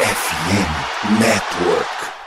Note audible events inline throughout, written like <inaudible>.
FM Network.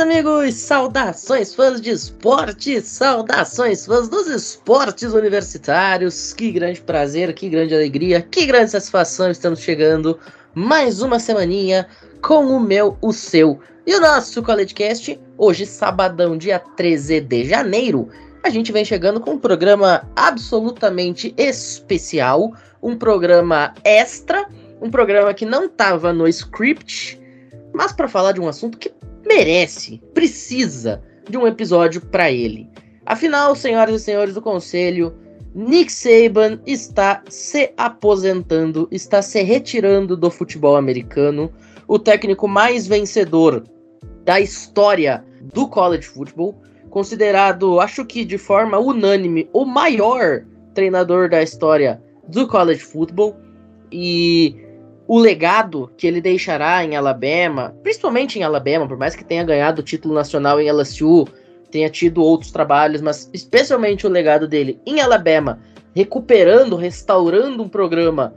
Amigos! Saudações, fãs de esporte! Saudações, fãs dos esportes universitários! Que grande prazer, que grande alegria, que grande satisfação! Estamos chegando mais uma semaninha com o meu, o seu e o nosso CollegeCast. Hoje, sabadão, dia 13 de janeiro, a gente vem chegando com um programa absolutamente especial, um programa extra, um programa que não estava no script, mas para falar de um assunto que merece, precisa de um episódio para ele. Afinal, senhoras e senhores do conselho, Nick Saban está se aposentando, está se retirando do futebol americano, o técnico mais vencedor da história do college football, considerado, acho que de forma unânime, o maior treinador da história do college football e o legado que ele deixará em Alabama, principalmente em Alabama, por mais que tenha ganhado o título nacional em LSU, tenha tido outros trabalhos, mas especialmente o legado dele em Alabama, recuperando, restaurando um programa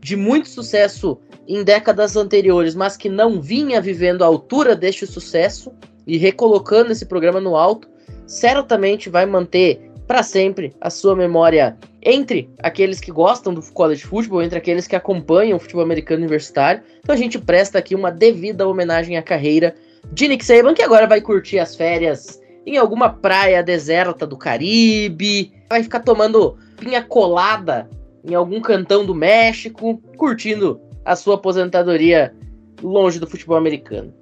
de muito sucesso em décadas anteriores, mas que não vinha vivendo a altura deste sucesso e recolocando esse programa no alto, certamente vai manter para sempre a sua memória entre aqueles que gostam do college football, entre aqueles que acompanham o futebol americano universitário. Então a gente presta aqui uma devida homenagem à carreira de Nick Saban, que agora vai curtir as férias em alguma praia deserta do Caribe, vai ficar tomando pinha colada em algum cantão do México, curtindo a sua aposentadoria longe do futebol americano.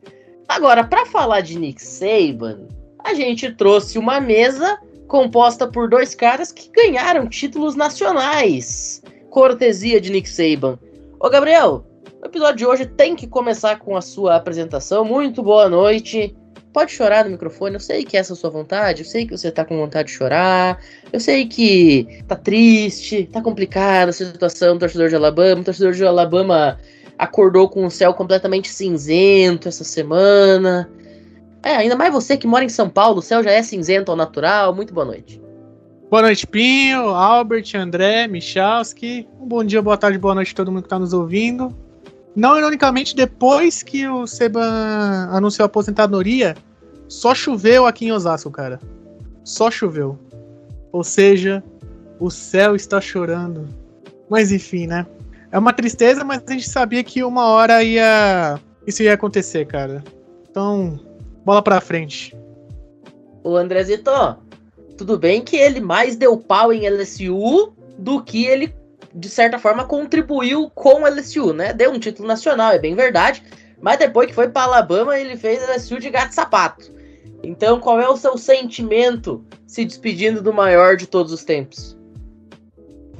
Agora, para falar de Nick Saban, a gente trouxe uma mesa composta por dois caras que ganharam títulos nacionais. Cortesia de Nick Saban. Ô Gabriel, o episódio de hoje tem que começar com a sua apresentação. Muito boa noite. Pode chorar no microfone, eu sei que essa é a sua vontade, eu sei que você tá com vontade de chorar, eu sei que tá triste, tá complicada a situação do torcedor de Alabama. O torcedor de Alabama acordou com o céu completamente cinzento essa semana. É, ainda mais você que mora em São Paulo, o céu já é cinzento ao natural. Muito boa noite. Boa noite, Pinho, Albert, André, Michalski. Um bom dia, boa tarde, boa noite a todo mundo que está nos ouvindo. Não ironicamente, depois que o Seban anunciou a aposentadoria, só choveu aqui em Osasco, cara. Só choveu. Ou seja, o céu está chorando. Mas enfim, né? É uma tristeza, mas a gente sabia que uma hora ia isso ia acontecer, cara. Então, bola pra frente. O Andrezito, tudo bem que ele mais deu pau em LSU do que ele, de certa forma, contribuiu com o LSU, né? Deu um título nacional, é bem verdade. Mas depois que foi para Alabama, ele fez LSU de gato sapato. Então, qual é o seu sentimento se despedindo do maior de todos os tempos?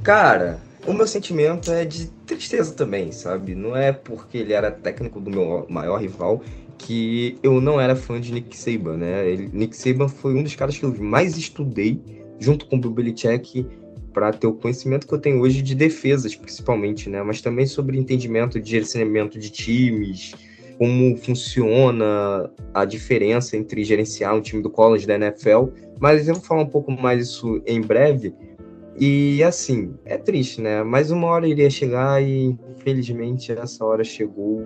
Cara, o meu sentimento é de tristeza também, sabe? Não é porque ele era técnico do meu maior rival que eu não era fã de Nick Saban, né? Ele, Nick Saban foi um dos caras que eu mais estudei, junto com o Bill Belichick, para ter o conhecimento que eu tenho hoje de defesas, principalmente, né? Mas também sobre entendimento de gerenciamento de times, como funciona a diferença entre gerenciar um time do college da NFL. Mas eu vou falar um pouco mais isso em breve. E assim, é triste, né? Mas uma hora iria chegar e, infelizmente, essa hora chegou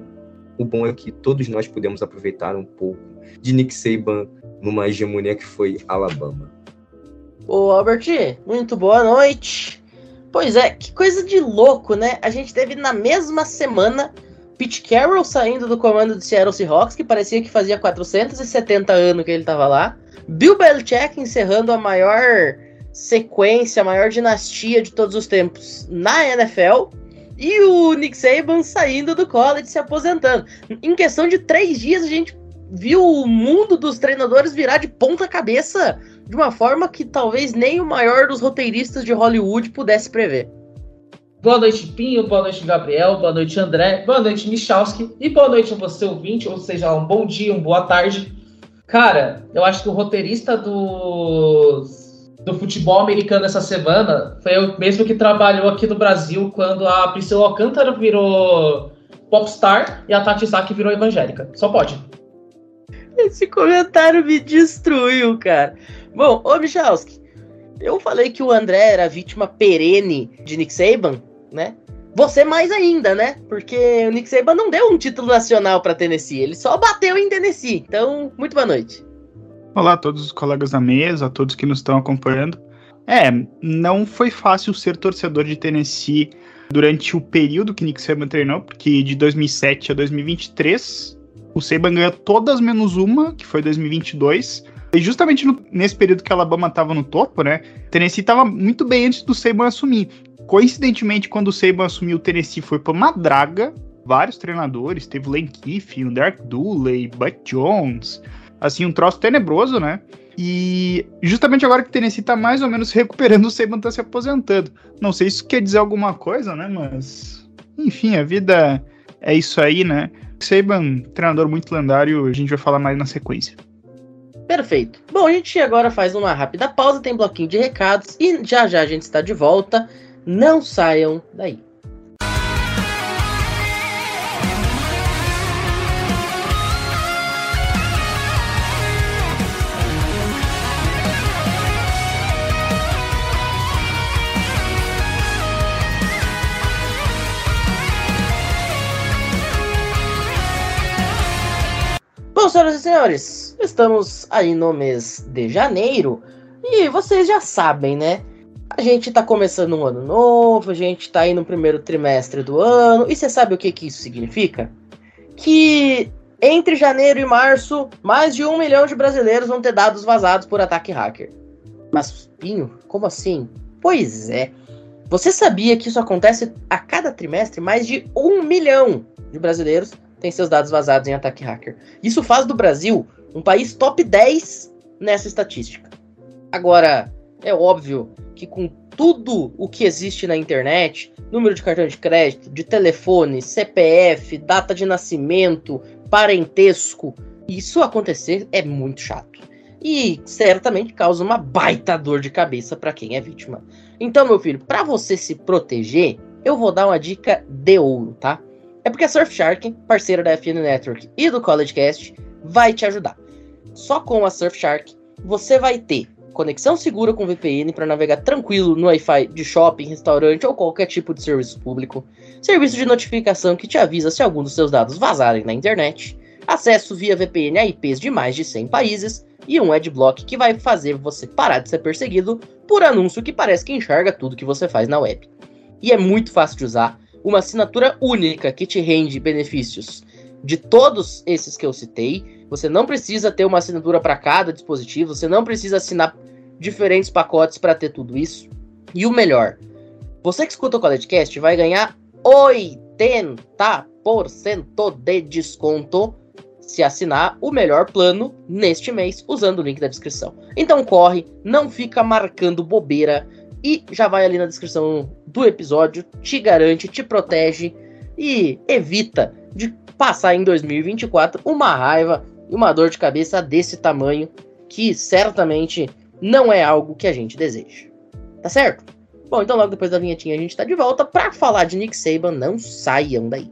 o bom é que todos nós podemos aproveitar um pouco de Nick Saban numa hegemonia que foi Alabama. Ô, Albert, muito boa noite. Pois é, que coisa de louco, né? A gente teve na mesma semana Pete Carroll saindo do comando do Seattle Seahawks, que parecia que fazia 470 anos que ele estava lá. Bill Belichick encerrando a maior sequência, a maior dinastia de todos os tempos na NFL. E o Nick Saban saindo do college, se aposentando. Em questão de três dias, a gente viu o mundo dos treinadores virar de ponta cabeça de uma forma que talvez nem o maior dos roteiristas de Hollywood pudesse prever. Boa noite, Pinho. Boa noite, Gabriel. Boa noite, André. Boa noite, Michalski. E boa noite a você, ouvinte, ou seja, um bom dia, uma boa tarde. Cara, eu acho que o roteirista do, do futebol americano essa semana foi o mesmo que trabalhou aqui no Brasil quando a Priscila Alcântara virou popstar e a Tati Zaki virou evangélica. Só pode. Esse comentário me destruiu, cara. Bom, ô Michalski, eu falei que o André era vítima perene de Nick Saban né? Você mais ainda, né? Porque o Nick Saban não deu um título nacional para Tennessee, ele só bateu em Tennessee. Então, muito boa noite. Olá a todos os colegas da mesa, a todos que nos estão acompanhando. É, não foi fácil ser torcedor de Tennessee durante o período que Nick Saban treinou, porque de 2007 a 2023 o Saban ganhou todas menos uma, que foi 2022. E justamente no, nesse período que a Alabama estava no topo, né? Tennessee estava muito bem antes do Saban assumir. Coincidentemente, quando o Saban assumiu o Tennessee, foi por uma draga. Vários treinadores, teve o Lane Kiffin, o Derek Dooley, Buck Jones. Assim, um troço tenebroso, né? E justamente agora que o Tennessee tá mais ou menos <laughs> recuperando, o Saban tá se aposentando. Não sei se isso quer dizer alguma coisa, né? Mas, enfim, a vida é isso aí, né? Saban, treinador muito lendário, a gente vai falar mais na sequência. Perfeito. Bom, a gente agora faz uma rápida pausa, tem bloquinho de recados e já já a gente está de volta. Não saiam daí. Senhoras e senhores, estamos aí no mês de janeiro e vocês já sabem, né? A gente tá começando um ano novo, a gente tá aí no primeiro trimestre do ano, e você sabe o que, que isso significa? Que entre janeiro e março, mais de um milhão de brasileiros vão ter dados vazados por ataque hacker. Mas, Pinho, como assim? Pois é. Você sabia que isso acontece a cada trimestre? Mais de um milhão de brasileiros têm seus dados vazados em ataque hacker. Isso faz do Brasil um país top 10 nessa estatística. Agora, é óbvio que com tudo o que existe na internet, número de cartão de crédito, de telefone, CPF, data de nascimento, parentesco, isso acontecer é muito chato. E certamente causa uma baita dor de cabeça para quem é vítima. Então, meu filho, para você se proteger, eu vou dar uma dica de ouro, tá? É porque a Surfshark, parceira da FN Network e do CollegeCast, vai te ajudar. Só com a Surfshark você vai ter conexão segura com VPN para navegar tranquilo no Wi-Fi de shopping, restaurante ou qualquer tipo de serviço público, serviço de notificação que te avisa se algum dos seus dados vazarem na internet, acesso via VPN a IPs de mais de 100 países e um adblock que vai fazer você parar de ser perseguido por anúncio que parece que enxerga tudo que você faz na web. E é muito fácil de usar, uma assinatura única que te rende benefícios de todos esses que eu citei. Você não precisa ter uma assinatura para cada dispositivo, você não precisa assinar diferentes pacotes para ter tudo isso. E o melhor, você que escuta o CollegeCast vai ganhar 80% de desconto se assinar o melhor plano neste mês usando o link da descrição. Então corre, não fica marcando bobeira e já vai ali na descrição do episódio, te garante, te protege e evita de passar em 2024 uma raiva e uma dor de cabeça desse tamanho que certamente não é algo que a gente deseja. Tá certo? Bom, então logo depois da vinhetinha a gente tá de volta para falar de Nick Saban, não saiam daí.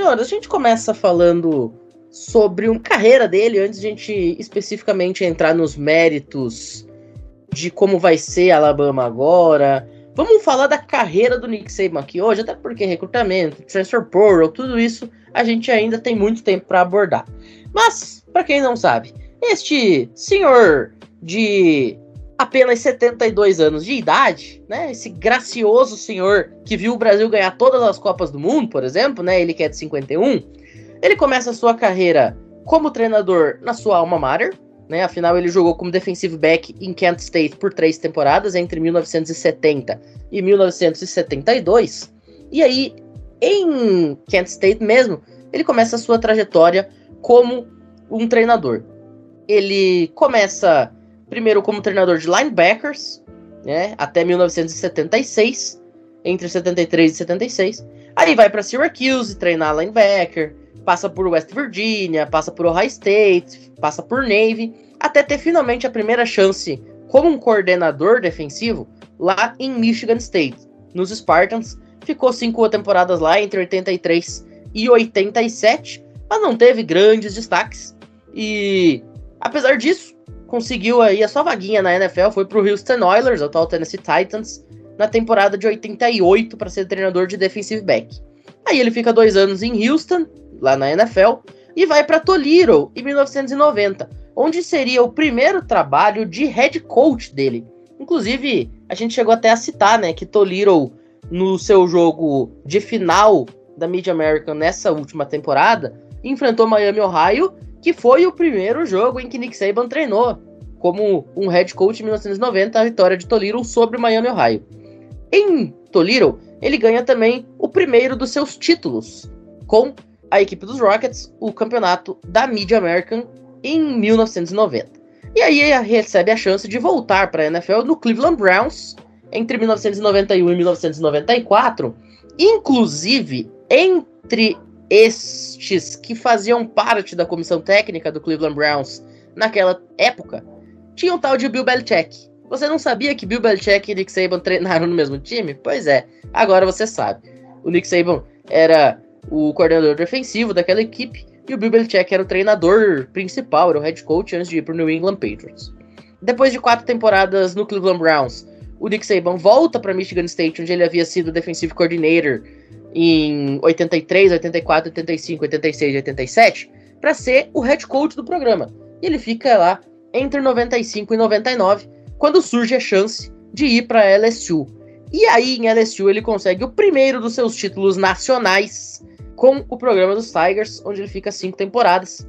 Senhores, a gente começa falando sobre uma carreira dele, antes de a gente especificamente entrar nos méritos de como vai ser Alabama agora. Vamos falar da carreira do Nick Saban aqui hoje, até porque recrutamento, transfer portal, tudo isso a gente ainda tem muito tempo para abordar. Mas, para quem não sabe, este senhor de apenas 72 anos de idade, né? Esse gracioso senhor que viu o Brasil ganhar todas as Copas do Mundo, por exemplo, né? Ele que é de 51, ele começa a sua carreira como treinador na sua alma mater, né? Afinal, ele jogou como defensive back em Kent State por três temporadas, entre 1970 e 1972. E aí, em Kent State mesmo, ele começa a sua trajetória como um treinador. Ele começa primeiro como treinador de linebackers, né, até 1976, entre 73 e 76. Aí vai para Syracuse treinar linebacker, passa por West Virginia, passa por Ohio State, passa por Navy, até ter finalmente a primeira chance como um coordenador defensivo lá em Michigan State, nos Spartans. Ficou cinco temporadas lá entre 83 e 87, mas não teve grandes destaques. E apesar disso, conseguiu aí a sua vaguinha na NFL, foi pro Houston Oilers, atual Tennessee Titans, na temporada de 88 para ser treinador de defensive back. Aí ele fica dois anos em Houston, lá na NFL, e vai para Toledo em 1990, onde seria o primeiro trabalho de head coach dele. Inclusive, a gente chegou até a citar, né, que Toledo no seu jogo de final da Mid American nessa última temporada enfrentou Miami, Ohio que foi o primeiro jogo em que Nick Saban treinou como um head coach em 1990, a vitória de Toledo sobre Miami, Ohio. Em Toledo, ele ganha também o primeiro dos seus títulos com a equipe dos Rockets, o campeonato da Mid American em 1990. E aí recebe a chance de voltar para a NFL no Cleveland Browns entre 1991 e 1994, inclusive entre estes que faziam parte da comissão técnica do Cleveland Browns naquela época tinham um tal de Bill Belichick. Você não sabia que Bill Belichick e Nick Saban treinaram no mesmo time? Pois é, agora você sabe. O Nick Saban era o coordenador defensivo daquela equipe e o Bill Belichick era o treinador principal, era o head coach antes de ir para o New England Patriots. Depois de quatro temporadas no Cleveland Browns, o Nick Saban volta para Michigan State, onde ele havia sido defensive coordinator em 83, 84, 85, 86 e 87 para ser o head coach do programa. E ele fica lá entre 95 e 99, quando surge a chance de ir para LSU. E aí em LSU ele consegue o primeiro dos seus títulos nacionais com o programa dos Tigers, onde ele fica cinco temporadas.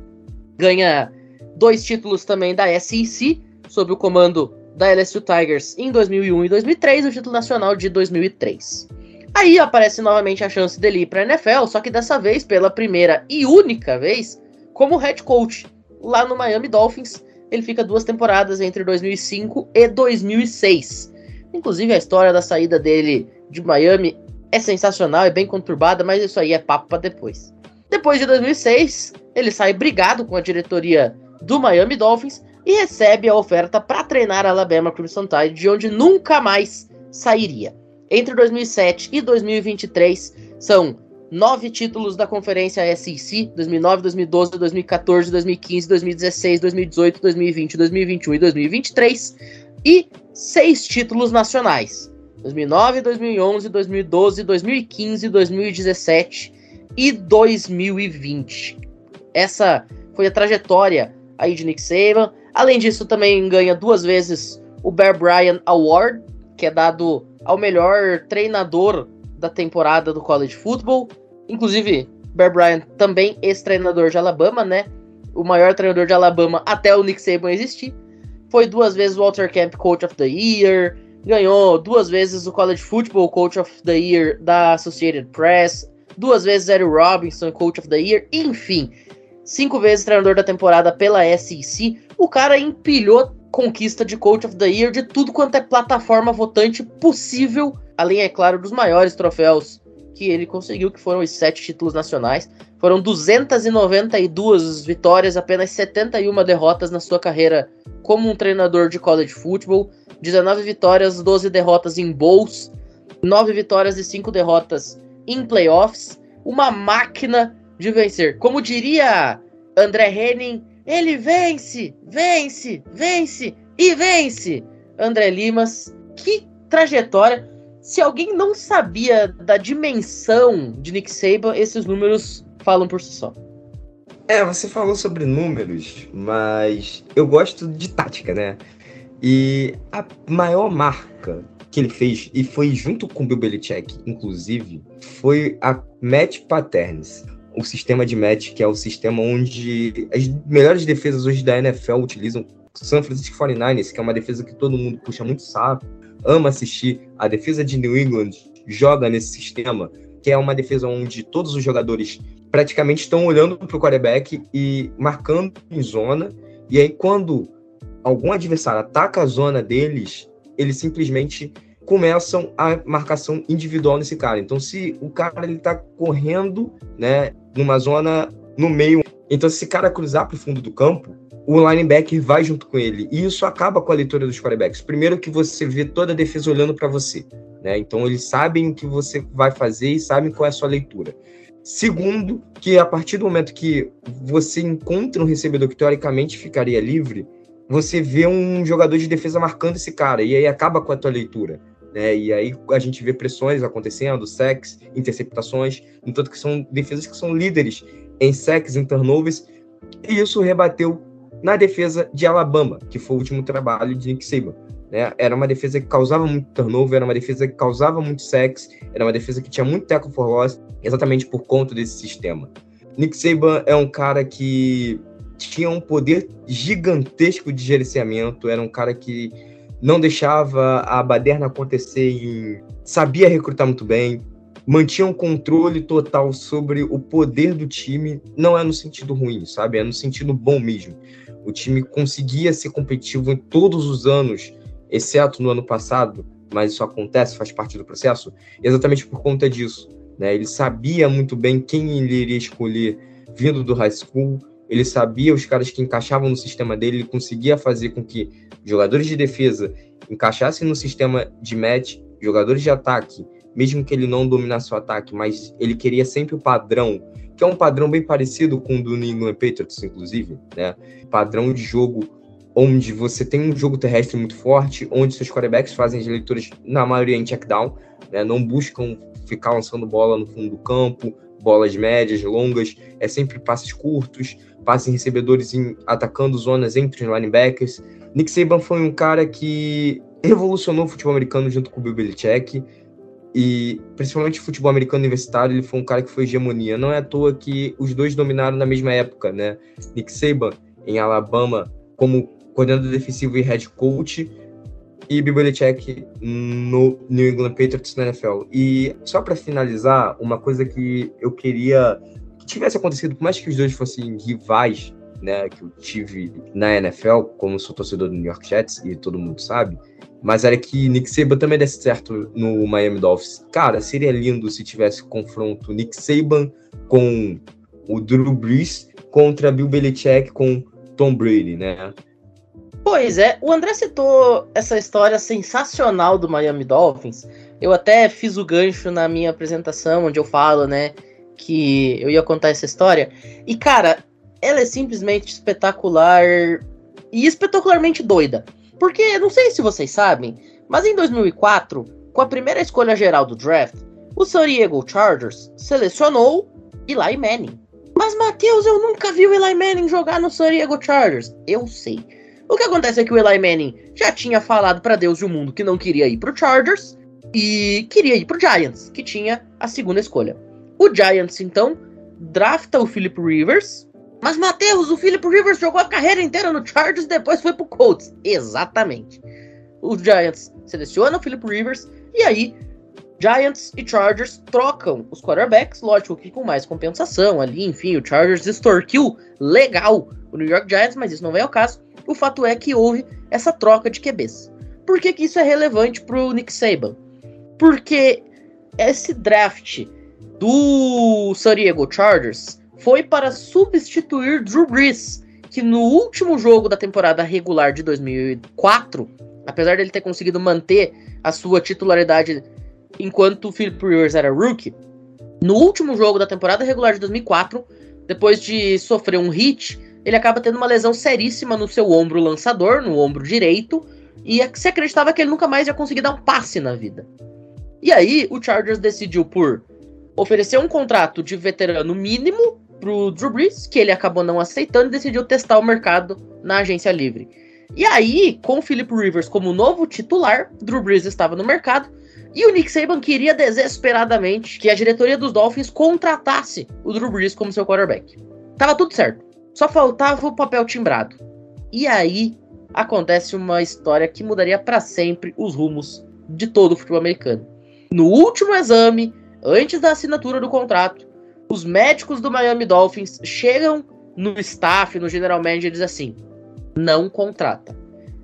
Ganha dois títulos também da SEC, sob o comando da LSU Tigers em 2001 e 2003, o título nacional de 2003. Aí aparece novamente a chance dele ir para a NFL, só que dessa vez pela primeira e única vez como head coach lá no Miami Dolphins. Ele fica duas temporadas entre 2005 e 2006. Inclusive a história da saída dele de Miami é sensacional, é bem conturbada, mas isso aí é papo para depois. Depois de 2006, ele sai brigado com a diretoria do Miami Dolphins e recebe a oferta para treinar a Alabama Crimson Tide, de onde nunca mais sairia. Entre 2007 e 2023, são nove títulos da Conferência SEC, 2009, 2012, 2014, 2015, 2016, 2018, 2020, 2021 e 2023, e seis títulos nacionais, 2009, 2011, 2012, 2015, 2017 e 2020. Essa foi a trajetória aí de Nick Saban. Além disso, também ganha duas vezes o Bear Bryant Award, que é dado ao melhor treinador da temporada do college football. Inclusive, Bear Bryant também ex-treinador de Alabama, né? O maior treinador de Alabama até o Nick Saban existir. Foi duas vezes o Walter Camp Coach of the Year. Ganhou duas vezes o College Football Coach of the Year da Associated Press. Duas vezes Eric Robinson Coach of the Year. Enfim, cinco vezes treinador da temporada pela SEC. O cara empilhou conquista de Coach of the Year de tudo quanto é plataforma votante possível, além, é claro, dos maiores troféus que ele conseguiu, que foram os sete títulos nacionais. Foram 292 vitórias, apenas 71 derrotas na sua carreira como um treinador de college football. 19 vitórias, 12 derrotas em bowls, 9 vitórias e 5 derrotas em playoffs. Uma máquina de vencer. Como diria André Henning, ele vence, vence, vence e vence. André Limas, que trajetória. Se alguém não sabia da dimensão de Nick Saban, esses números falam por si só. É, você falou sobre números, mas eu gosto de tática, né? E a maior marca que ele fez, e foi junto com o Bill Belichick, inclusive, foi a Match Patterns. O sistema de match, que é o sistema onde as melhores defesas hoje da NFL utilizam. San Francisco 49ers, que é uma defesa que todo mundo puxa muito saco, ama assistir. A defesa de New England joga nesse sistema, que é uma defesa onde todos os jogadores praticamente estão olhando para o quarterback e marcando em zona. E aí, quando algum adversário ataca a zona deles, eles simplesmente começam a marcação individual nesse cara. Então, se o cara ele tá correndo, né, numa zona no meio, então se esse cara cruzar para o fundo do campo, o linebacker vai junto com ele. E isso acaba com a leitura dos quarterbacks. Primeiro que você vê toda a defesa olhando para você, né? Então eles sabem o que você vai fazer e sabem qual é a sua leitura. Segundo, que a partir do momento que você encontra um recebedor que teoricamente ficaria livre, você vê um jogador de defesa marcando esse cara, e aí acaba com a tua leitura. Né? E aí a gente vê pressões acontecendo, sacks, interceptações, entanto que são defesas que são líderes em sacks, em turnovers, e isso rebateu na defesa de Alabama, que foi o último trabalho de Nick Saban. Né? Era uma defesa que causava muito turnover, era uma defesa que causava muito sacks, era uma defesa que tinha muito tackle for loss, exatamente por conta desse sistema. Nick Saban é um cara que tinha um poder gigantesco de gerenciamento, era um cara que não deixava a baderna acontecer sabia recrutar muito bem, mantinha um controle total sobre o poder do time, não é no sentido ruim, sabe? É no sentido bom mesmo. O time conseguia ser competitivo em todos os anos, exceto no ano passado, mas isso acontece, faz parte do processo, exatamente por conta disso. Né? Ele sabia muito bem quem ele iria escolher vindo do high school, ele sabia os caras que encaixavam no sistema dele, ele conseguia fazer com que jogadores de defesa encaixassem no sistema de match, jogadores de ataque, mesmo que ele não dominasse o ataque, mas ele queria sempre o padrão, que é um padrão bem parecido com o do New England Patriots, inclusive, né? Padrão de jogo onde você tem um jogo terrestre muito forte, onde seus quarterbacks fazem as leituras, na maioria em check down, né? não buscam ficar lançando bola no fundo do campo, bolas médias, longas, é sempre passes curtos, passes recebedores em, atacando zonas entre os linebackers. Nick Saban foi um cara que revolucionou o futebol americano junto com o Bill Belichick, e principalmente o futebol americano universitário, ele foi um cara que foi hegemonia. Não é à toa que os dois dominaram na mesma época, né? Nick Saban em Alabama como coordenador defensivo e head coach, e Bill Belichick no New England Patriots na NFL. E só para finalizar, uma coisa que eu queria que tivesse acontecido, por mais que os dois fossem rivais, né, que eu tive na NFL, como sou torcedor do New York Jets e todo mundo sabe, mas era que Nick Saban também desse certo no Miami Dolphins. Cara, seria lindo se tivesse confronto Nick Saban com o Drew Brees contra Bill Belichick com Tom Brady, né? Pois é, o André citou essa história sensacional do Miami Dolphins. Eu até fiz o gancho na minha apresentação, onde eu falo, né, que eu ia contar essa história. E, cara, ela é simplesmente espetacular e espetacularmente doida. Porque, não sei se vocês sabem, mas em 2004, com a primeira escolha geral do draft, o San Diego Chargers selecionou Eli Manning. Mas, Matheus, eu nunca vi o Eli Manning jogar no San Diego Chargers. Eu sei. O que acontece é que o Eli Manning já tinha falado para Deus e o mundo que não queria ir pro Chargers e queria ir pro Giants, que tinha a segunda escolha. O Giants, então, drafta o Philip Rivers. Mas, Matheus, o Philip Rivers jogou a carreira inteira no Chargers e depois foi pro Colts. Exatamente. O Giants seleciona o Philip Rivers e aí Giants e Chargers trocam os quarterbacks, lógico que com mais compensação ali, enfim, o Chargers extorquiu legal o New York Giants, mas isso não vem ao caso. O fato é que houve essa troca de QBs. Por que, que isso é relevante para o Nick Saban? Porque esse draft do San Diego Chargers foi para substituir Drew Brees, que no último jogo da temporada regular de 2004, apesar dele ter conseguido manter a sua titularidade enquanto o Philip Rivers era rookie, no último jogo da temporada regular de 2004, depois de sofrer um hit ele acaba tendo uma lesão seríssima no seu ombro lançador, no ombro direito, e se acreditava que ele nunca mais ia conseguir dar um passe na vida. E aí, o Chargers decidiu por oferecer um contrato de veterano mínimo pro Drew Brees, que ele acabou não aceitando e decidiu testar o mercado na agência livre. E aí, com o Philip Rivers como novo titular, Drew Brees estava no mercado e o Nick Saban queria desesperadamente que a diretoria dos Dolphins contratasse o Drew Brees como seu quarterback. Tava tudo certo. Só faltava o papel timbrado. E aí acontece uma história que mudaria para sempre os rumos de todo o futebol americano. No último exame, antes da assinatura do contrato, os médicos do Miami Dolphins chegam no staff, no general manager e dizem assim: não contrata.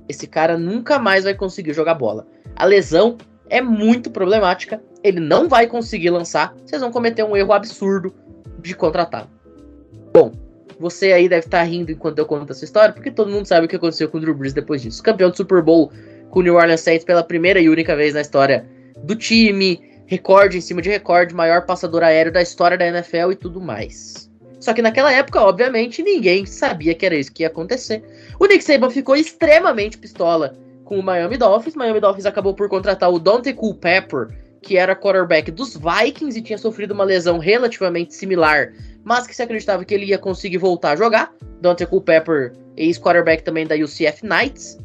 Esse cara nunca mais vai conseguir jogar bola. A lesão é muito problemática, ele não vai conseguir lançar, vocês vão cometer um erro absurdo de contratá-lo. Bom, você aí deve estar rindo enquanto eu conto essa história, porque todo mundo sabe o que aconteceu com o Drew Brees depois disso. Campeão do Super Bowl com o New Orleans Saints pela primeira e única vez na história do time, recorde em cima de recorde, maior passador aéreo da história da NFL e tudo mais. Só que naquela época, obviamente, ninguém sabia que era isso que ia acontecer. O Nick Saban ficou extremamente pistola com o Miami Dolphins. Miami Dolphins acabou por contratar o Dante Culpepper, que era quarterback dos Vikings e tinha sofrido uma lesão relativamente similar, mas que se acreditava que ele ia conseguir voltar a jogar. Dante Culpepper, ex-quarterback também da UCF Knights.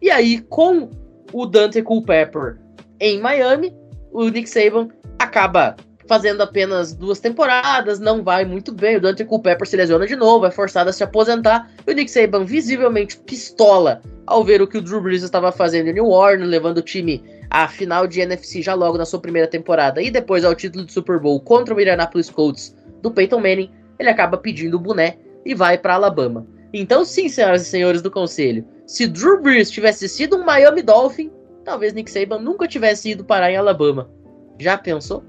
E aí, com o Dante Culpepper em Miami, o Nick Saban acaba fazendo apenas duas temporadas, não vai muito bem. O Dante Culpepper se lesiona de novo, é forçado a se aposentar. E o Nick Saban, visivelmente pistola ao ver o que o Drew Brees estava fazendo em New Orleans, levando o time à final de NFC já logo na sua primeira temporada e depois ao título de Super Bowl contra o Indianapolis Colts do Peyton Manning, ele acaba pedindo o boné e vai para Alabama. Então, sim, senhoras e senhores do conselho, se Drew Brees tivesse sido um Miami Dolphin, talvez Nick Saban nunca tivesse ido parar em Alabama. Já pensou?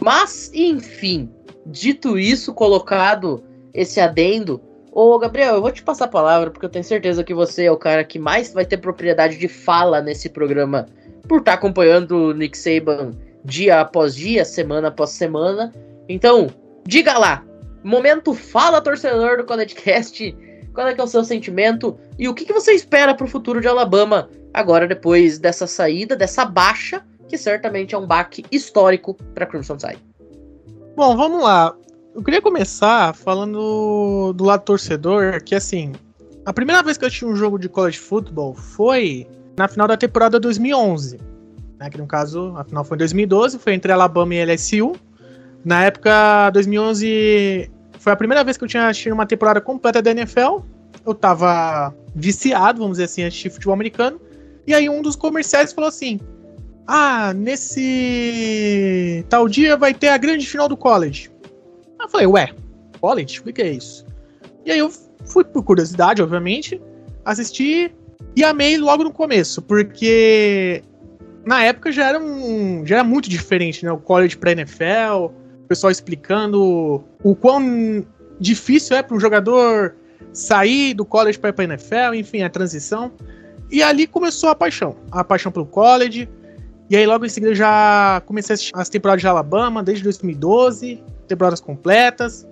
Mas, enfim, dito isso, colocado esse adendo, ô Gabriel, eu vou te passar a palavra porque eu tenho certeza que você é o cara que mais vai ter propriedade de fala nesse programa por estar tá acompanhando o Nick Saban dia após dia, semana após semana. Então, diga lá, momento fala torcedor do CollegeCast, qual é que é o seu sentimento e o que, que você espera para o futuro de Alabama agora depois dessa saída, dessa baixa que certamente é um baque histórico para Crimson Tide. Bom, vamos lá. Eu queria começar falando do lado torcedor, que assim, a primeira vez que eu tinha um jogo de college football foi na final da temporada 2011, né, que no caso, a final foi em 2012, foi entre Alabama e LSU. Na época, 2011 foi a primeira vez que eu tinha assistido uma temporada completa da NFL. Eu tava viciado, vamos dizer assim, assistir futebol americano. E aí um dos comerciais falou assim: ah, nesse tal dia vai ter a grande final do college. Eu falei, ué, college? O que é isso? E aí eu fui por curiosidade, obviamente, assisti e amei logo no começo, porque na época já era, um, já era muito diferente, né? O college pra NFL, pessoal explicando o quão difícil é para um jogador sair do college para ir pra NFL, enfim, a transição. E ali começou a paixão, a paixão pelo college, e aí logo em seguida já comecei as temporadas de Alabama desde 2012, temporadas completas.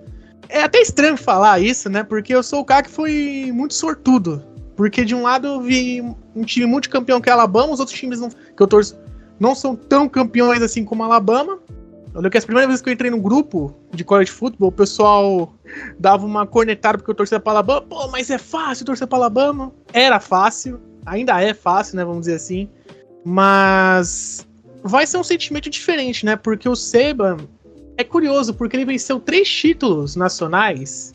É até estranho falar isso, né? Porque eu sou o cara que foi muito sortudo. Porque de um lado eu vi um time muito campeão que é Alabama, os outros times não, que eu torço não são tão campeões assim como Alabama. Eu lembro que as primeiras vezes que eu entrei no grupo de college football, o pessoal dava uma cornetada porque eu torcia para Alabama. Pô, mas é fácil torcer para Alabama. Era fácil, ainda é fácil, né? Vamos dizer assim. Mas vai ser um sentimento diferente, né? Porque o Seba é curioso, porque ele venceu três títulos nacionais,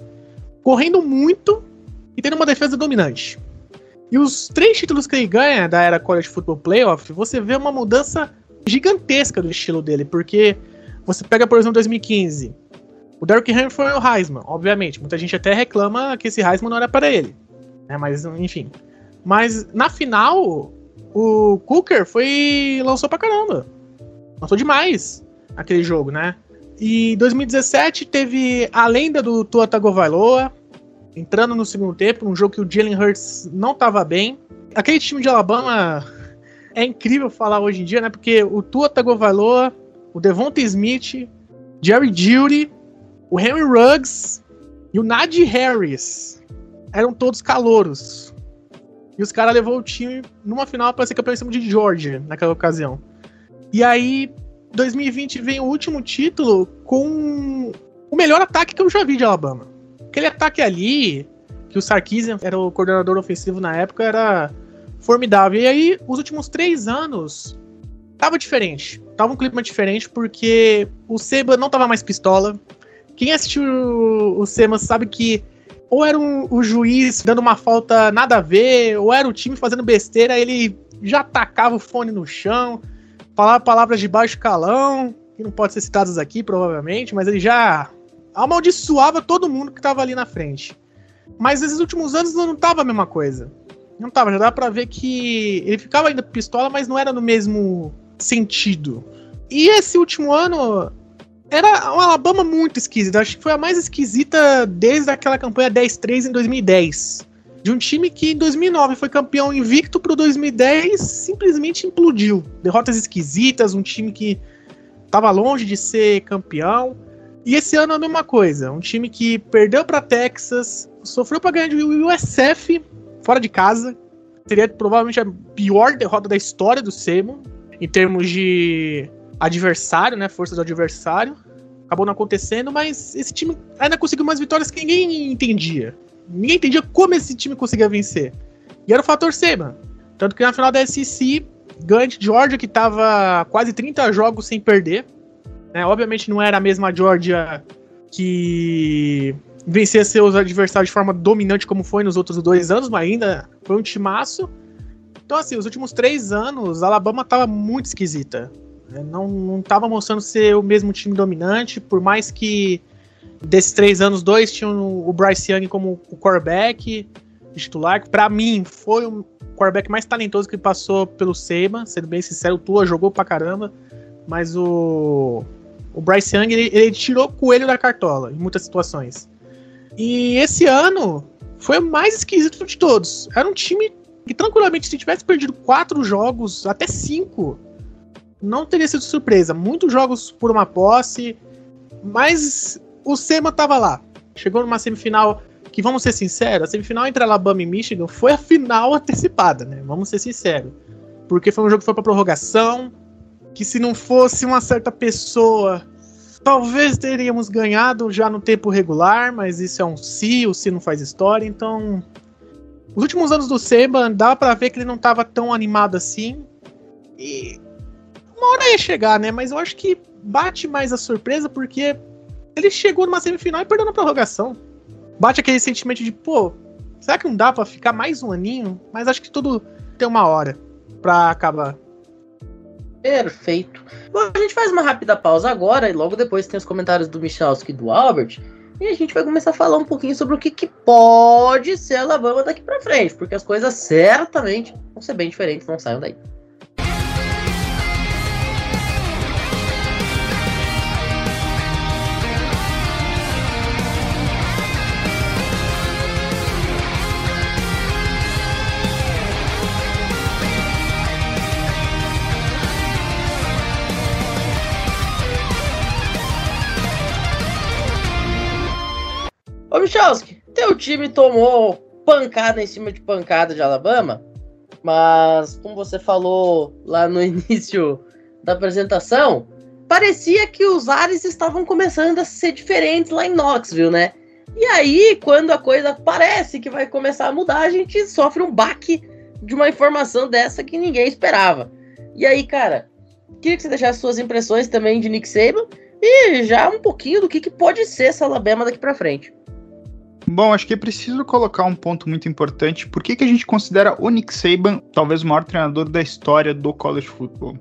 correndo muito e tendo uma defesa dominante. E os três títulos que ele ganha da era College Football Playoff, você vê uma mudança gigantesca do estilo dele, porque você pega, por exemplo, 2015. O Derrick Henry foi o Heisman, obviamente. Muita gente até reclama que esse Heisman não era para ele. Né? Mas, enfim. Mas na final, o Cooker foi. lançou pra caramba. Lançou demais aquele jogo, né? E 2017 teve a lenda do Tua Tagovailoa entrando no segundo tempo, um jogo que o Jalen Hurts não tava bem. Aquele time de Alabama <laughs> é incrível falar hoje em dia, né? Porque o Tua Tagovailoa, o Devonta Smith, Jerry Judy, o Henry Ruggs e o Najee Harris eram todos calouros. E os caras levou o time numa final para ser campeão em cima de Georgia naquela ocasião. E aí, 2020 vem o último título com o melhor ataque que eu já vi de Alabama. Aquele ataque ali, que o Sarkisian era o coordenador ofensivo na época, era formidável. E aí, os últimos três anos, tava diferente. Tava um clima diferente, porque o Seba não tava mais pistola. Quem assistiu o Seba sabe que ou era um, o juiz dando uma falta nada a ver, ou era o time fazendo besteira, ele já tacava o fone no chão, falava palavras de baixo calão, que não pode ser citadas aqui, provavelmente, mas ele já amaldiçoava todo mundo que tava ali na frente. Mas nesses últimos anos não tava a mesma coisa. Não tava, já dá pra ver que ele ficava ainda pistola, mas não era no mesmo sentido. E esse último ano era uma Alabama muito esquisita. Acho que foi a mais esquisita desde aquela campanha 10-3 em 2010. De um time que em 2009 foi campeão invicto pro 2010 simplesmente implodiu. Derrotas esquisitas, um time que tava longe de ser campeão. E esse ano a mesma coisa. Um time que perdeu para Texas, sofreu para ganhar de USF fora de casa. Seria provavelmente a pior derrota da história do Semo, em termos de adversário, né? Força do adversário. Acabou não acontecendo, mas esse time ainda conseguiu mais vitórias que ninguém entendia. Ninguém entendia como esse time conseguia vencer. E era o fator Sema. Tanto que na final da SEC, ganha de Georgia, que tava quase 30 jogos sem perder. Né? Obviamente não era a mesma Georgia que vencia seus adversários de forma dominante como foi nos outros dois anos, mas ainda foi um timaço. Então, assim, os últimos três anos, a Alabama tava muito esquisita. Né? Não, não tava mostrando ser o mesmo time dominante, por mais que desses três anos, dois tinham o Bryce Young como o quarterback titular, que pra mim foi o quarterback mais talentoso que passou pelo Seba, sendo bem sincero, o Tua jogou pra caramba, mas o, o Bryce Young, ele, ele tirou o coelho da cartola em muitas situações. E esse ano foi o mais esquisito de todos. Era um time que tranquilamente, se tivesse perdido quatro jogos, até cinco, não teria sido surpresa. Muitos jogos por uma posse, mas o Sema tava lá. Chegou numa semifinal que, vamos ser sinceros, a semifinal entre Alabama e Michigan foi a final antecipada, né? Vamos ser sinceros. Porque foi um jogo que foi pra prorrogação, que se não fosse uma certa pessoa, talvez teríamos ganhado já no tempo regular, mas isso é um si, o si não faz história, então... Os últimos anos do Seba, dá para ver que ele não tava tão animado assim. E uma hora ia chegar, né? Mas eu acho que bate mais a surpresa porque ele chegou numa semifinal e perdeu na prorrogação. Bate aquele sentimento de, pô, será que não dá para ficar mais um aninho? Mas acho que tudo tem uma hora pra acabar. Perfeito. Bom, a gente faz uma rápida pausa agora e logo depois tem os comentários do Michalski e do Albert. E a gente vai começar a falar um pouquinho sobre o que, que pode ser a Alabama daqui para frente, porque as coisas certamente vão ser bem diferentes, não saiam daí. Michalski, teu time tomou pancada em cima de pancada de Alabama, mas como você falou lá no <laughs> início da apresentação, parecia que os ares estavam começando a ser diferentes lá em Knoxville, né? E aí, quando a coisa parece que vai começar a mudar, a gente sofre um baque de uma informação dessa que ninguém esperava. E aí, cara, queria que você deixasse suas impressões também de Nick Saban e já um pouquinho do que, que pode ser essa Alabama daqui para frente. Bom, acho que é preciso colocar um ponto muito importante. Por que, que a gente considera o Nick Saban talvez o maior treinador da história do college football?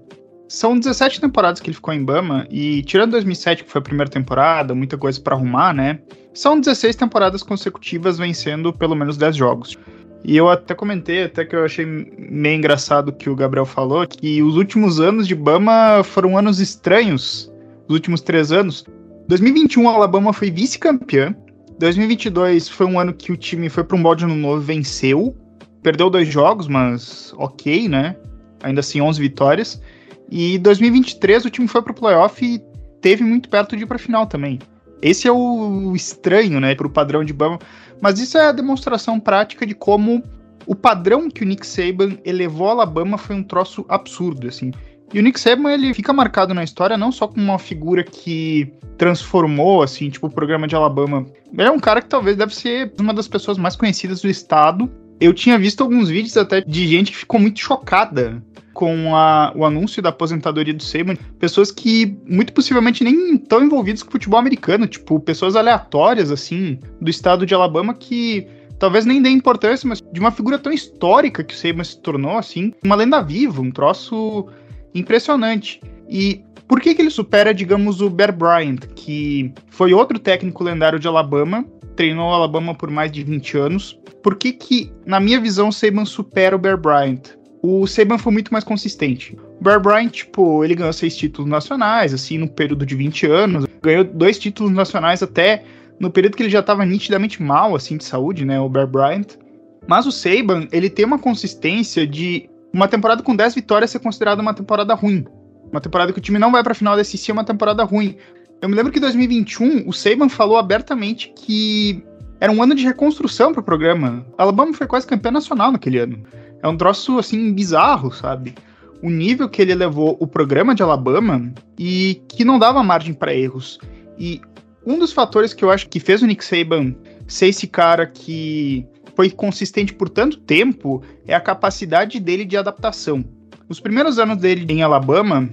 São 17 temporadas que ele ficou em Bama e tirando 2007, que foi a primeira temporada, muita coisa para arrumar, né? São 16 temporadas consecutivas vencendo pelo menos 10 jogos. E eu até comentei, até que eu achei meio engraçado que o Gabriel falou, que os últimos anos de Bama foram anos estranhos, os últimos três anos. 2021, a Alabama foi vice-campeã, 2022 foi um ano que o time foi para um balde ano novo venceu. Perdeu dois jogos, mas ok, né? Ainda assim, 11 vitórias. E 2023 o time foi para o playoff e teve muito perto de ir para a final também. Esse é o estranho, né, para o padrão de Bama. Mas isso é a demonstração prática de como o padrão que o Nick Saban elevou a Alabama foi um troço absurdo, assim. E o Nick Saban, ele fica marcado na história não só como uma figura que transformou, assim, tipo, o programa de Alabama. Ele é um cara que talvez deve ser uma das pessoas mais conhecidas do estado. Eu tinha visto alguns vídeos até de gente que ficou muito chocada com a, o anúncio da aposentadoria do Saban. Pessoas que muito possivelmente nem estão envolvidas com o futebol americano, tipo, pessoas aleatórias, assim, do estado de Alabama que talvez nem dê importância, mas de uma figura tão histórica que o Saban se tornou, assim, uma lenda viva, um troço impressionante. E por que, que ele supera, digamos, o Bear Bryant, que foi outro técnico lendário de Alabama, treinou Alabama por mais de 20 anos? Por que, que na minha visão, o Saban supera o Bear Bryant? O Saban foi muito mais consistente. O Bear Bryant, tipo, ele ganhou seis títulos nacionais, assim, no período de 20 anos. Ganhou dois títulos nacionais até no período que ele já estava nitidamente mal, assim, de saúde, né, o Bear Bryant. Mas o Saban, ele tem uma consistência de uma temporada com 10 vitórias ser considerada uma temporada ruim. Uma temporada que o time não vai para a final da SEC é uma temporada ruim. Eu me lembro que em 2021 o Saban falou abertamente que era um ano de reconstrução para o programa. Alabama foi quase campeão nacional naquele ano. É um troço assim bizarro, sabe? O nível que ele levou o programa de Alabama e que não dava margem para erros. E um dos fatores que eu acho que fez o Nick Saban ser esse cara que foi consistente por tanto tempo é a capacidade dele de adaptação. Os primeiros anos dele em Alabama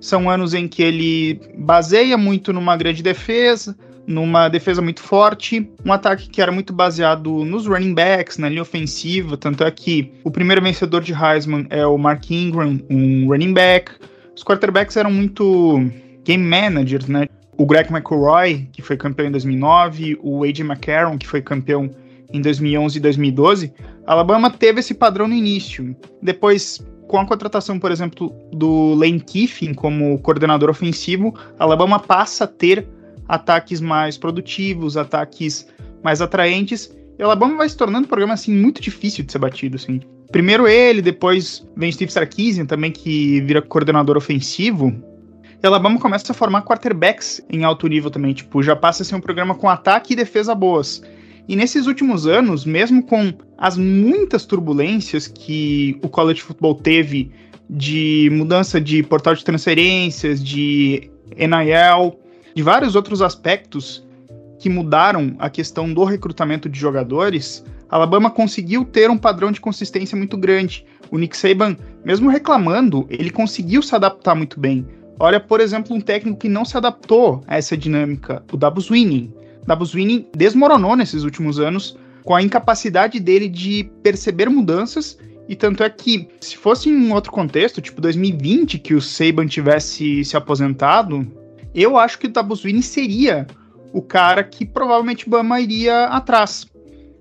são anos em que ele baseia muito numa grande defesa, numa defesa muito forte, um ataque que era muito baseado nos running backs, na linha ofensiva, tanto é que o primeiro vencedor de Heisman é o Mark Ingram, um running back. Os quarterbacks eram muito game managers, né? O Greg McElroy, que foi campeão em 2009, o A.J. McCarron, que foi campeão em 2011 e 2012, Alabama teve esse padrão no início. Depois, com a contratação, por exemplo, do Lane Kiffin como coordenador ofensivo, Alabama passa a ter ataques mais produtivos, ataques mais atraentes. E Alabama vai se tornando um programa assim muito difícil de ser batido, assim. Primeiro ele, depois vem Steve Sarkisian também que vira coordenador ofensivo. E Alabama começa a formar quarterbacks em alto nível também, tipo, já passa a ser um programa com ataque e defesa boas. E nesses últimos anos, mesmo com as muitas turbulências que o college football teve de mudança de portal de transferências, de NIL, de vários outros aspectos que mudaram a questão do recrutamento de jogadores, Alabama conseguiu ter um padrão de consistência muito grande. O Nick Saban, mesmo reclamando, ele conseguiu se adaptar muito bem. Olha, por exemplo, um técnico que não se adaptou a essa dinâmica, o Dabo Swinney. Dabo Swinney desmoronou nesses últimos anos com a incapacidade dele de perceber mudanças e tanto é que, se fosse em um outro contexto, tipo 2020, que o Saban tivesse se aposentado, eu acho que o Swinney seria o cara que provavelmente Bama iria atrás.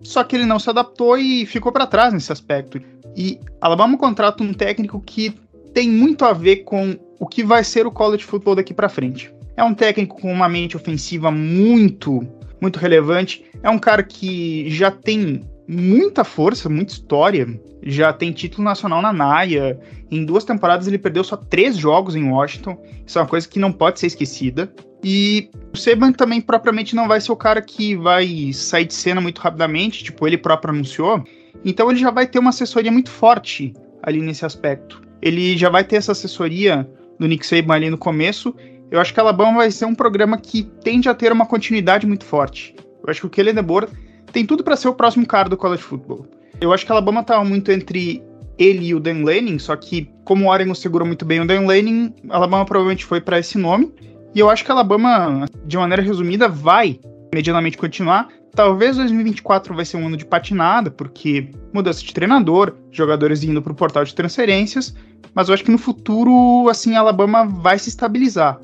Só que ele não se adaptou e ficou para trás nesse aspecto. E Alabama contrata um técnico que tem muito a ver com o que vai ser o college football daqui para frente. É um técnico com uma mente ofensiva muito, muito relevante. É um cara que já tem muita força, muita história. Já tem título nacional na Naia. Em duas temporadas ele perdeu só três jogos em Washington. Isso é uma coisa que não pode ser esquecida. E o Seban também propriamente não vai ser o cara que vai sair de cena muito rapidamente, tipo ele próprio anunciou. Então ele já vai ter uma assessoria muito forte ali nesse aspecto. Ele já vai ter essa assessoria do Nick Saban ali no começo eu acho que Alabama vai ser um programa que tende a ter uma continuidade muito forte. Eu acho que o Kellen DeBoer tem tudo para ser o próximo cara do college football. Eu acho que Alabama estava muito entre ele e o Dan Lanning, só que como o Oregon segurou muito bem o Dan Lanning, Alabama provavelmente foi para esse nome. E eu acho que Alabama, de maneira resumida, vai medianamente continuar. Talvez 2024 vai ser um ano de patinada, porque mudança de treinador, jogadores indo para o portal de transferências, mas eu acho que no futuro, assim, Alabama vai se estabilizar.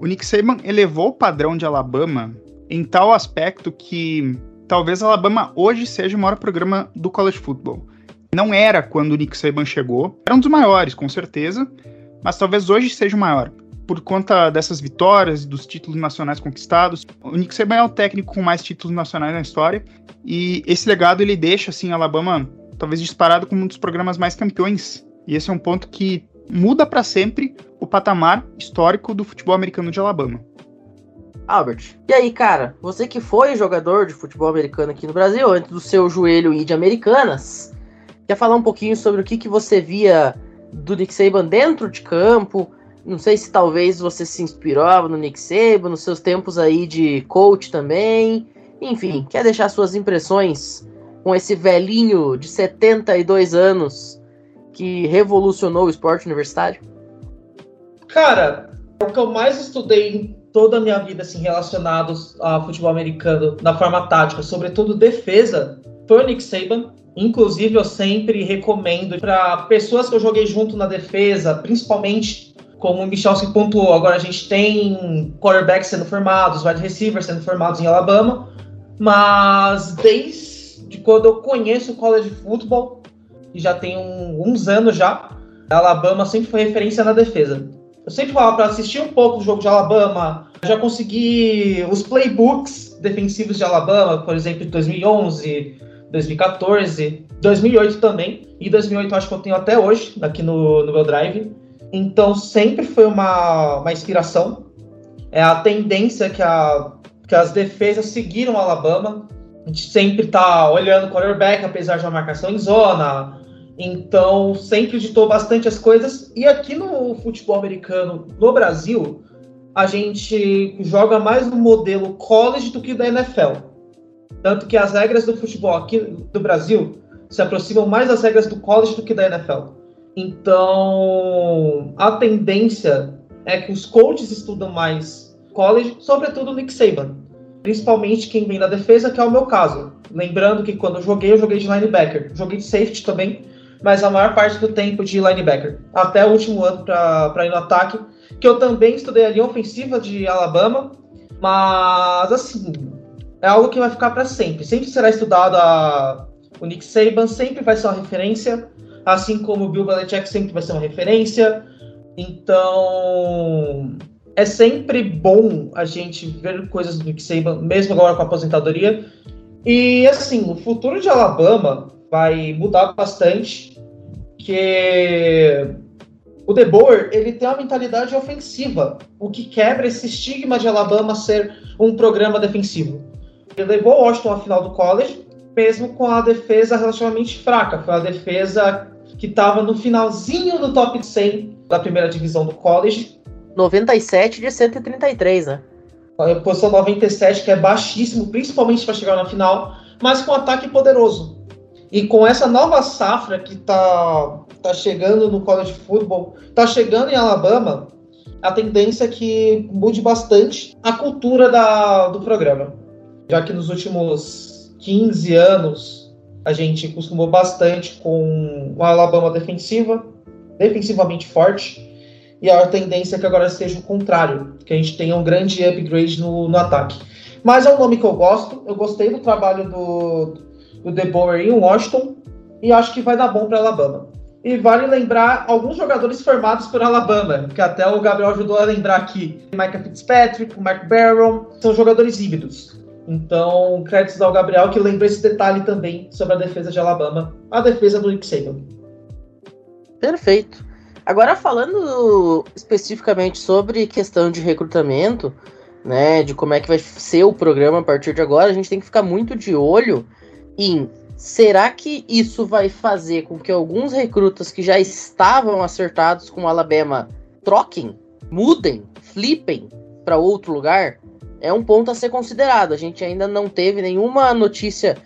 O Nick Saban elevou o padrão de Alabama em tal aspecto que talvez Alabama hoje seja o maior programa do college football. Não era quando o Nick Saban chegou, era um dos maiores, com certeza, mas talvez hoje seja o maior. Por conta dessas vitórias, dos títulos nacionais conquistados, o Nick Saban é o técnico com mais títulos nacionais na história, e esse legado ele deixa assim Alabama talvez disparado como um dos programas mais campeões. E esse é um ponto que muda para sempre patamar histórico do futebol americano de Alabama. Albert, e aí, cara, você que foi jogador de futebol americano aqui no Brasil, antes do seu joelho ir de Americanas, quer falar um pouquinho sobre o que, que você via do Nick Saban dentro de campo. Não sei se talvez você se inspirava no Nick Saban, nos seus tempos aí de coach também. Enfim, quer deixar suas impressões com esse velhinho de 72 anos que revolucionou o esporte universitário? Cara, o que eu mais estudei em toda a minha vida assim, relacionados a futebol americano na forma tática, sobretudo defesa, foi o Nick Saban. Inclusive, eu sempre recomendo para pessoas que eu joguei junto na defesa, principalmente como o Michel se pontuou, agora a gente tem quarterbacks sendo formados, wide receivers sendo formados em Alabama, mas desde quando eu conheço o college football, e já tem um, uns anos já, Alabama sempre foi referência na defesa. Eu sempre falava para assistir um pouco do jogo de Alabama, já consegui os playbooks defensivos de Alabama, por exemplo, de 2011, 2014, 2008 também, e 2008 acho que eu tenho até hoje, aqui no, no meu drive. Então sempre foi uma, uma inspiração. É a tendência que, a, que as defesas seguiram o Alabama. A gente sempre tá olhando o quarterback, apesar de uma marcação em zona. Então sempre ditou bastante as coisas. E aqui no futebol americano, no Brasil, a gente joga mais no modelo college do que da NFL. Tanto que as regras do futebol aqui do Brasil se aproximam mais das regras do college do que da NFL. Então, a tendência é que os coaches estudam mais college, sobretudo Nick Saban. Principalmente quem vem da defesa, que é o meu caso. Lembrando que quando eu joguei, eu joguei de linebacker. Joguei de safety também, mas a maior parte do tempo de linebacker. Até o último ano para ir no ataque. Que eu também estudei a linha ofensiva de Alabama. Mas, assim, é algo que vai ficar para sempre. Sempre será estudado a... o Nick Saban, sempre vai ser uma referência, assim como o Bill Belichick sempre vai ser uma referência. Então, é sempre bom a gente ver coisas do Nick Saban, mesmo agora com a aposentadoria. E assim, o futuro de Alabama vai mudar bastante, que o De Boer, ele tem uma mentalidade ofensiva, o que quebra esse estigma de Alabama ser um programa defensivo. Ele levou o Washington à final do college, mesmo com a defesa relativamente fraca. Foi a defesa que estava no finalzinho do top 100 da primeira divisão do college. 97 de 133, né? A posição 97, que é baixíssimo, principalmente para chegar na final, mas com um ataque poderoso. E com essa nova safra que está tá chegando no college football, está chegando em Alabama, a tendência é que mude bastante a cultura da, do programa já que nos últimos 15 anos a gente costumou bastante com uma Alabama defensiva, defensivamente forte, e a tendência é que agora seja o contrário, que a gente tenha um grande upgrade no, no ataque. Mas é um nome que eu gosto, eu gostei do trabalho do, do DeBoer em Washington, e acho que vai dar bom para Alabama. E vale lembrar alguns jogadores formados por Alabama, que até o Gabriel ajudou a lembrar aqui. Micah Fitzpatrick, o Mark Barron, são jogadores híbridos. Então, créditos ao Gabriel, que lembra esse detalhe também sobre a defesa de Alabama, a defesa do Nick Saban. Perfeito. Agora, falando especificamente sobre questão de recrutamento, né, de como é que vai ser o programa a partir de agora, a gente tem que ficar muito de olho em será que isso vai fazer com que alguns recrutas que já estavam acertados com o Alabama troquem, mudem, flipem para outro lugar? é um ponto a ser considerado. A gente ainda não teve nenhuma notícia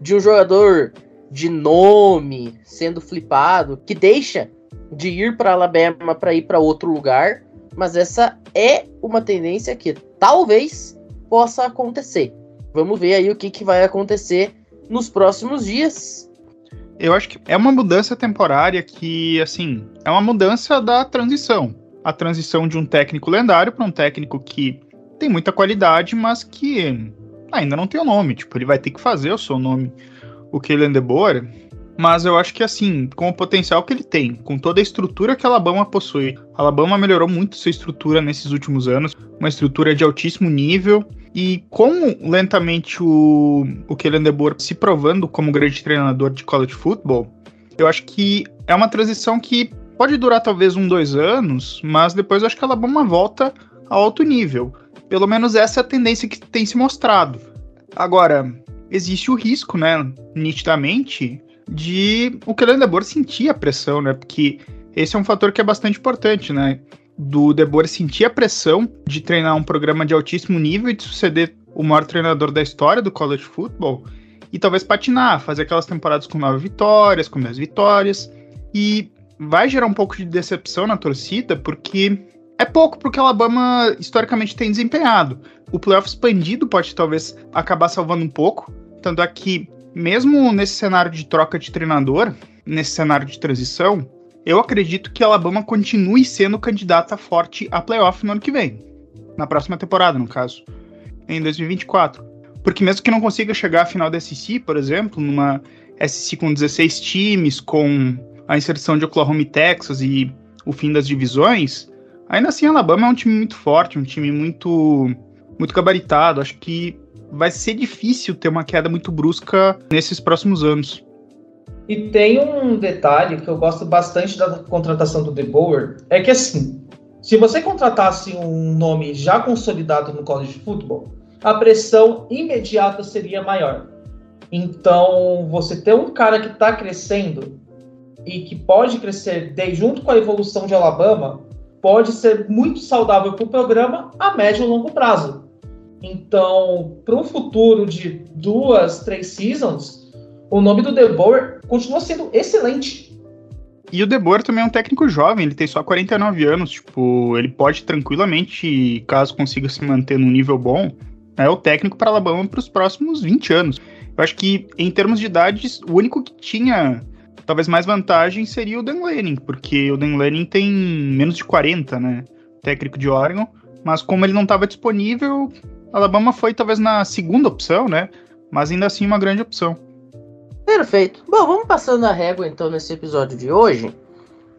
de um jogador de nome sendo flipado que deixa de ir para Alabama para ir para outro lugar, mas essa é uma tendência que talvez possa acontecer. Vamos ver aí o que, que vai acontecer nos próximos dias. Eu acho que é uma mudança temporária que, assim, é uma mudança da transição. A transição de um técnico lendário para um técnico que tem muita qualidade, mas que ainda não tem o nome. Tipo, ele vai ter que fazer o seu nome, o Kellen DeBoer. Mas eu acho que assim, com o potencial que ele tem, com toda a estrutura que a Alabama possui, a Alabama melhorou muito sua estrutura nesses últimos anos, uma estrutura de altíssimo nível. E com lentamente o, o Kellen DeBoer se provando como grande treinador de college football, eu acho que é uma transição que pode durar talvez um, dois anos, mas depois eu acho que a Alabama volta a alto nível. Pelo menos essa é a tendência que tem se mostrado. Agora, existe o risco, né, nitidamente, de o Kellen DeBoer sentir a pressão, né, porque esse é um fator que é bastante importante, né? Do Debor sentir a pressão de treinar um programa de altíssimo nível e de suceder o maior treinador da história do college football e talvez patinar, fazer aquelas temporadas com nove vitórias, com dez vitórias e vai gerar um pouco de decepção na torcida porque é pouco porque o Alabama historicamente tem desempenhado. O playoff expandido pode talvez acabar salvando um pouco, tanto é que mesmo nesse cenário de troca de treinador, nesse cenário de transição, eu acredito que Alabama continue sendo candidata forte a playoff no ano que vem. Na próxima temporada, no caso. Em 2024. Porque mesmo que não consiga chegar à final da SEC, por exemplo, numa SEC com 16 times, com a inserção de Oklahoma e Texas e o fim das divisões, ainda assim Alabama é um time muito forte, um time muito muito gabaritado. Acho que vai ser difícil ter uma queda muito brusca nesses próximos anos. E tem um detalhe que eu gosto bastante da contratação do De Boer, é que assim, se você contratasse um nome já consolidado no college football, a pressão imediata seria maior. Então, você ter um cara que está crescendo e que pode crescer de, junto com a evolução de Alabama, pode ser muito saudável para o programa a médio e longo prazo. Então, para um futuro de duas, três seasons, o nome do De Boer continua sendo excelente. E o De Boer também é um técnico jovem, ele tem só 49 anos, tipo, ele pode tranquilamente, caso consiga se manter num nível bom, é o técnico para Alabama para os próximos 20 anos. Eu acho que, em termos de idades, o único que tinha talvez mais vantagem seria o Dan Lanning, porque o Dan Lanning tem menos de 40, né? Técnico de Oregon, mas como ele não estava disponível, Alabama foi talvez na segunda opção, né? Mas ainda assim uma grande opção. Perfeito. Bom, vamos passando a régua então nesse episódio de hoje.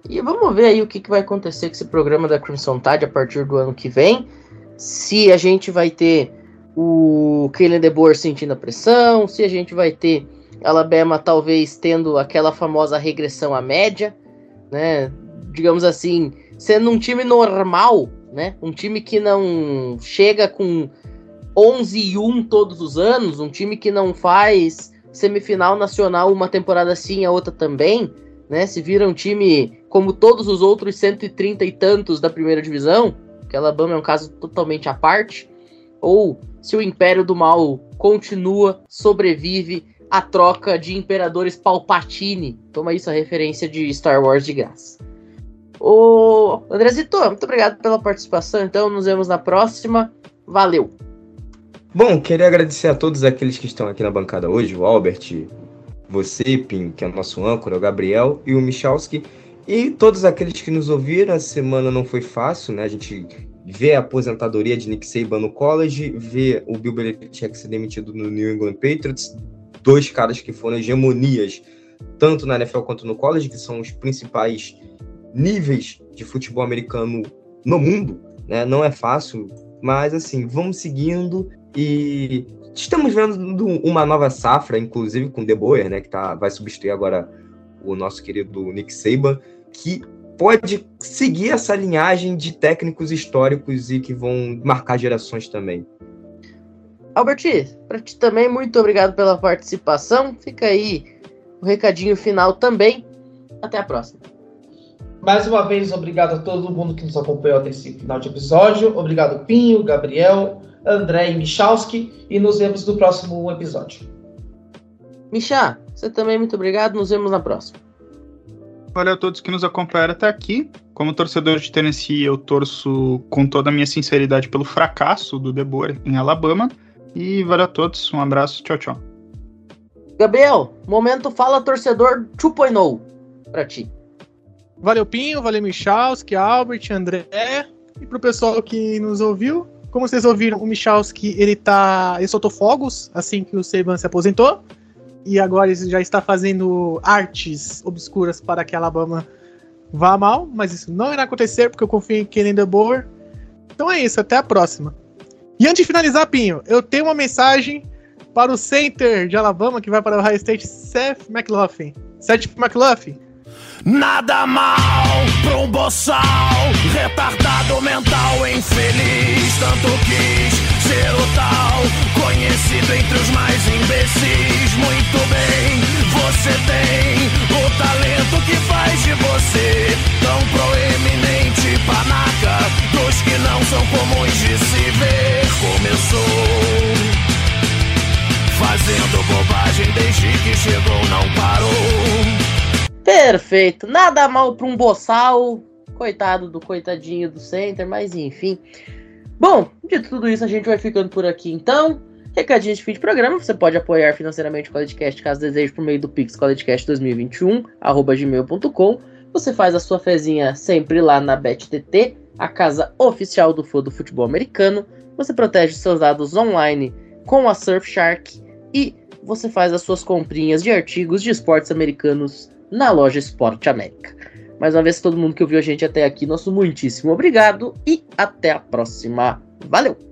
E vamos ver aí o que, que vai acontecer com esse programa da Crimson Tide a partir do ano que vem. Se a gente vai ter o Kellen DeBoer sentindo a pressão, se a gente vai ter Alabama talvez tendo aquela famosa regressão à média, né? Digamos assim, sendo um time normal, né? Um time que não chega com 11 e 1 todos os anos, um time que não faz semifinal nacional uma temporada sim, a outra também, né? Se vira um time como todos os outros 130 e tantos da primeira divisão, que Alabama é um caso totalmente à parte, ou se o Império do Mal continua, sobrevive a troca de imperadores Palpatine. Toma isso a referência de Star Wars de graça. Ô, Andrezito, muito obrigado pela participação. Então, nos vemos na próxima. Valeu! Bom, queria agradecer a todos aqueles que estão aqui na bancada hoje, o Albert, você, Pim, que é nosso âncora, o Gabriel e o Michalski, e todos aqueles que nos ouviram. A semana não foi fácil, né? A gente vê a aposentadoria de Nick Saban no college, vê o Bill Belichick ser demitido no New England Patriots, dois caras que foram hegemonias tanto na NFL quanto no college, que são os principais níveis de futebol americano no mundo, né? Não é fácil, mas assim, vamos seguindo e estamos vendo uma nova safra, inclusive com o De Boer, né, que tá, vai substituir agora o nosso querido Nick Saban, que pode seguir essa linhagem de técnicos históricos e que vão marcar gerações também. Albert, para ti também, muito obrigado pela participação. Fica aí o recadinho final também. Até a próxima. Mais uma vez, obrigado a todo mundo que nos acompanhou até esse final de episódio. Obrigado, Pinho, Gabriel, André e Michalski. E nos vemos no próximo episódio. Michá, você também muito obrigado. Nos vemos na próxima. Valeu a todos que nos acompanharam até aqui. Como torcedor de Tennessee, eu torço com toda a minha sinceridade pelo fracasso do Debor em Alabama. E valeu a todos. Um abraço. Tchau, tchau. Gabriel, momento fala torcedor 2.0 pra ti. Valeu, Pinho, valeu, Michalski, Albert, André. E pro pessoal que nos ouviu, como vocês ouviram, o Michalski, ele tá. Ele soltou fogos assim que o Saban se aposentou. E agora ele já está fazendo artes obscuras para que a Alabama vá mal, mas isso não irá acontecer porque eu confio em Kenny DeBoer. Então é isso, até a próxima. E antes de finalizar, Pinho, eu tenho uma mensagem para o center de Alabama que vai para o Ohio State, Seth McLaughlin. Seth McLaughlin. Nada mal pra um boçal, retardado mental, infeliz, tanto quis ser o tal, conhecido entre os mais imbecis. Muito bem, você tem o talento que faz de você tão proeminente panaca, dos que não são comuns de se ver. Começou fazendo bobagem desde que chegou, não parou Perfeito. Nada mal para um boçal. Coitado do coitadinho do center, mas enfim. Bom, de tudo isso, a gente vai ficando por aqui então. Recadinho de fim de programa, você pode apoiar financeiramente o Coledcast caso deseje por meio do Pix Coledcast2021, arroba gmail.com. Você faz a sua fezinha sempre lá na BetTT, a casa oficial do fã do futebol americano. Você protege seus dados online com a Surfshark e você faz as suas comprinhas de artigos de esportes americanos na loja Esporte América. Mais uma vez, todo mundo que ouviu a gente até aqui, nosso muitíssimo obrigado e até a próxima. Valeu!